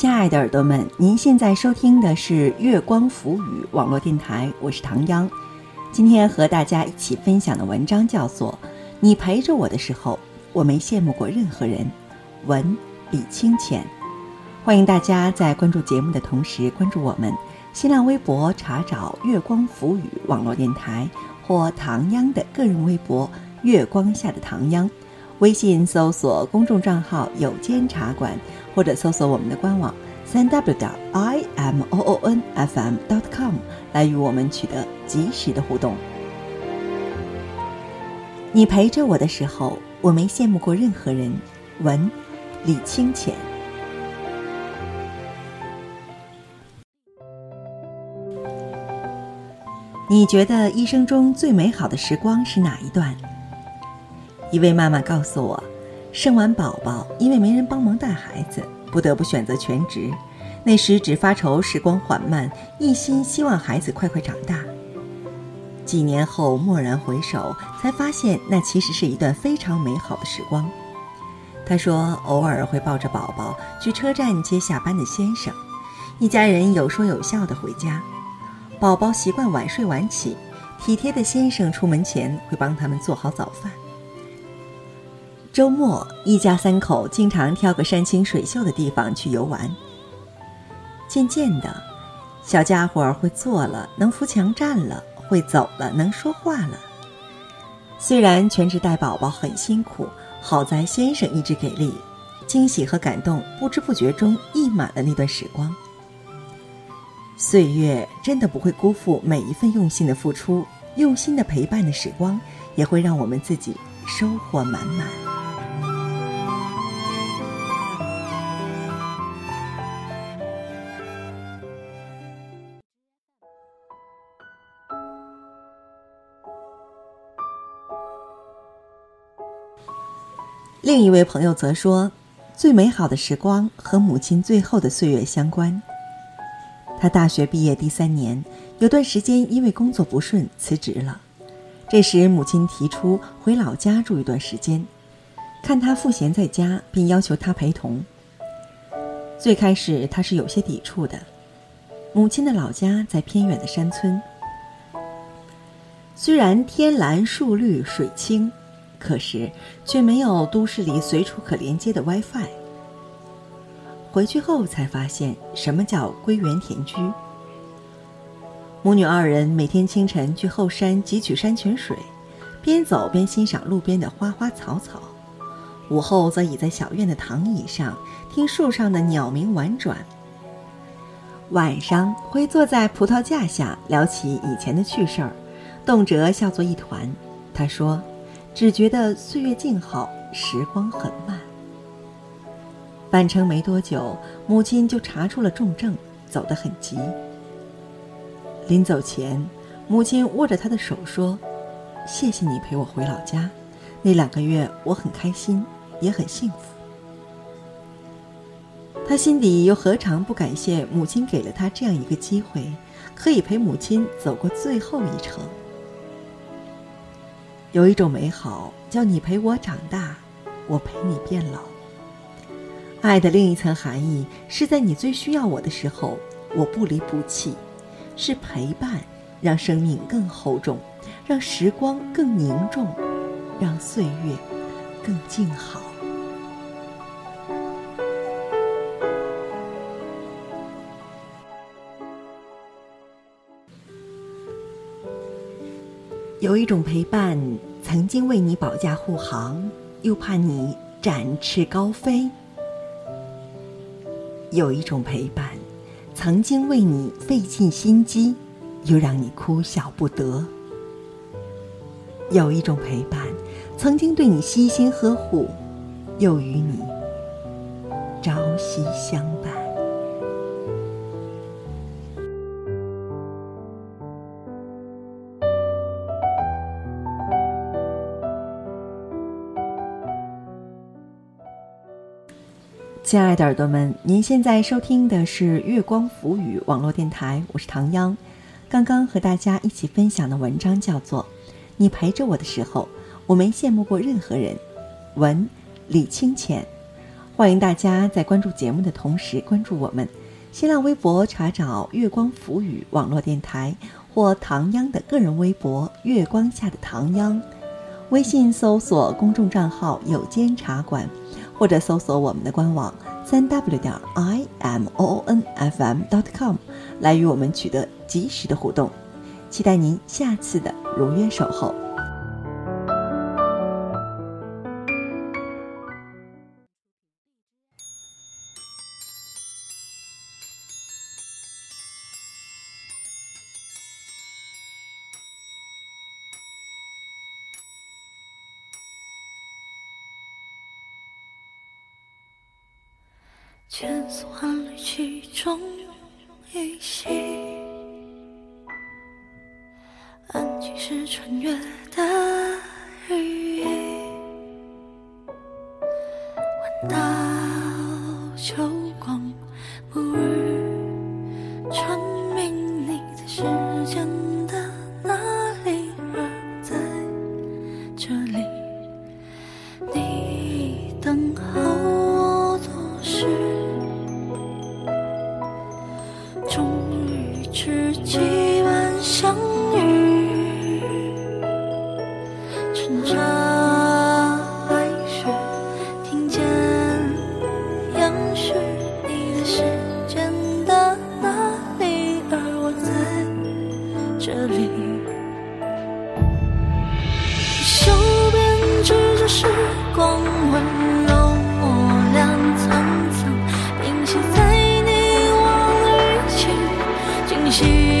亲爱的耳朵们，您现在收听的是月光浮语网络电台，我是唐央。今天和大家一起分享的文章叫做《你陪着我的时候，我没羡慕过任何人》，文李清浅。欢迎大家在关注节目的同时关注我们新浪微博，查找“月光浮语网络电台”或唐央的个人微博“月光下的唐央”。微信搜索公众账号“有间茶馆”，或者搜索我们的官网三 w 点 i m o o n f m dot com 来与我们取得及时的互动。你陪着我的时候，我没羡慕过任何人。文，李清浅。你觉得一生中最美好的时光是哪一段？一位妈妈告诉我，生完宝宝，因为没人帮忙带孩子，不得不选择全职。那时只发愁时光缓慢，一心希望孩子快快长大。几年后蓦然回首，才发现那其实是一段非常美好的时光。她说，偶尔会抱着宝宝去车站接下班的先生，一家人有说有笑的回家。宝宝习惯晚睡晚起，体贴的先生出门前会帮他们做好早饭。周末，一家三口经常挑个山清水秀的地方去游玩。渐渐的，小家伙会坐了，能扶墙站了；会走了，能说话了。虽然全职带宝宝很辛苦，好在先生一直给力，惊喜和感动不知不觉中溢满了那段时光。岁月真的不会辜负每一份用心的付出，用心的陪伴的时光，也会让我们自己收获满满。另一位朋友则说，最美好的时光和母亲最后的岁月相关。他大学毕业第三年，有段时间因为工作不顺辞职了。这时母亲提出回老家住一段时间，看他赋闲在家，并要求他陪同。最开始他是有些抵触的，母亲的老家在偏远的山村，虽然天蓝树绿水清。可是，却没有都市里随处可连接的 WiFi。回去后才发现，什么叫归园田居。母女二人每天清晨去后山汲取山泉水，边走边欣赏路边的花花草草；午后则倚在小院的躺椅上，听树上的鸟鸣婉转。晚上会坐在葡萄架下聊起以前的趣事儿，动辄笑作一团。他说。只觉得岁月静好，时光很慢。返程没多久，母亲就查出了重症，走得很急。临走前，母亲握着他的手说：“谢谢你陪我回老家，那两个月我很开心，也很幸福。”他心底又何尝不感谢母亲给了他这样一个机会，可以陪母亲走过最后一程。有一种美好，叫你陪我长大，我陪你变老。爱的另一层含义，是在你最需要我的时候，我不离不弃，是陪伴，让生命更厚重，让时光更凝重，让岁月更静好。有一种陪伴，曾经为你保驾护航，又怕你展翅高飞；有一种陪伴，曾经为你费尽心机，又让你哭笑不得；有一种陪伴，曾经对你悉心呵护，又与你朝夕相伴。亲爱的耳朵们，您现在收听的是月光浮语网络电台，我是唐央。刚刚和大家一起分享的文章叫做《你陪着我的时候，我没羡慕过任何人》，文李清浅。欢迎大家在关注节目的同时关注我们。新浪微博查找“月光浮语”网络电台或唐央的个人微博“月光下的唐央”，微信搜索公众账号“有间茶馆”，或者搜索我们的官网三 w 点 i m o n f m dot com 来与我们取得及时的互动。期待您下次的如约守候。千丝万缕，其中一息。安静是穿越的羽翼，是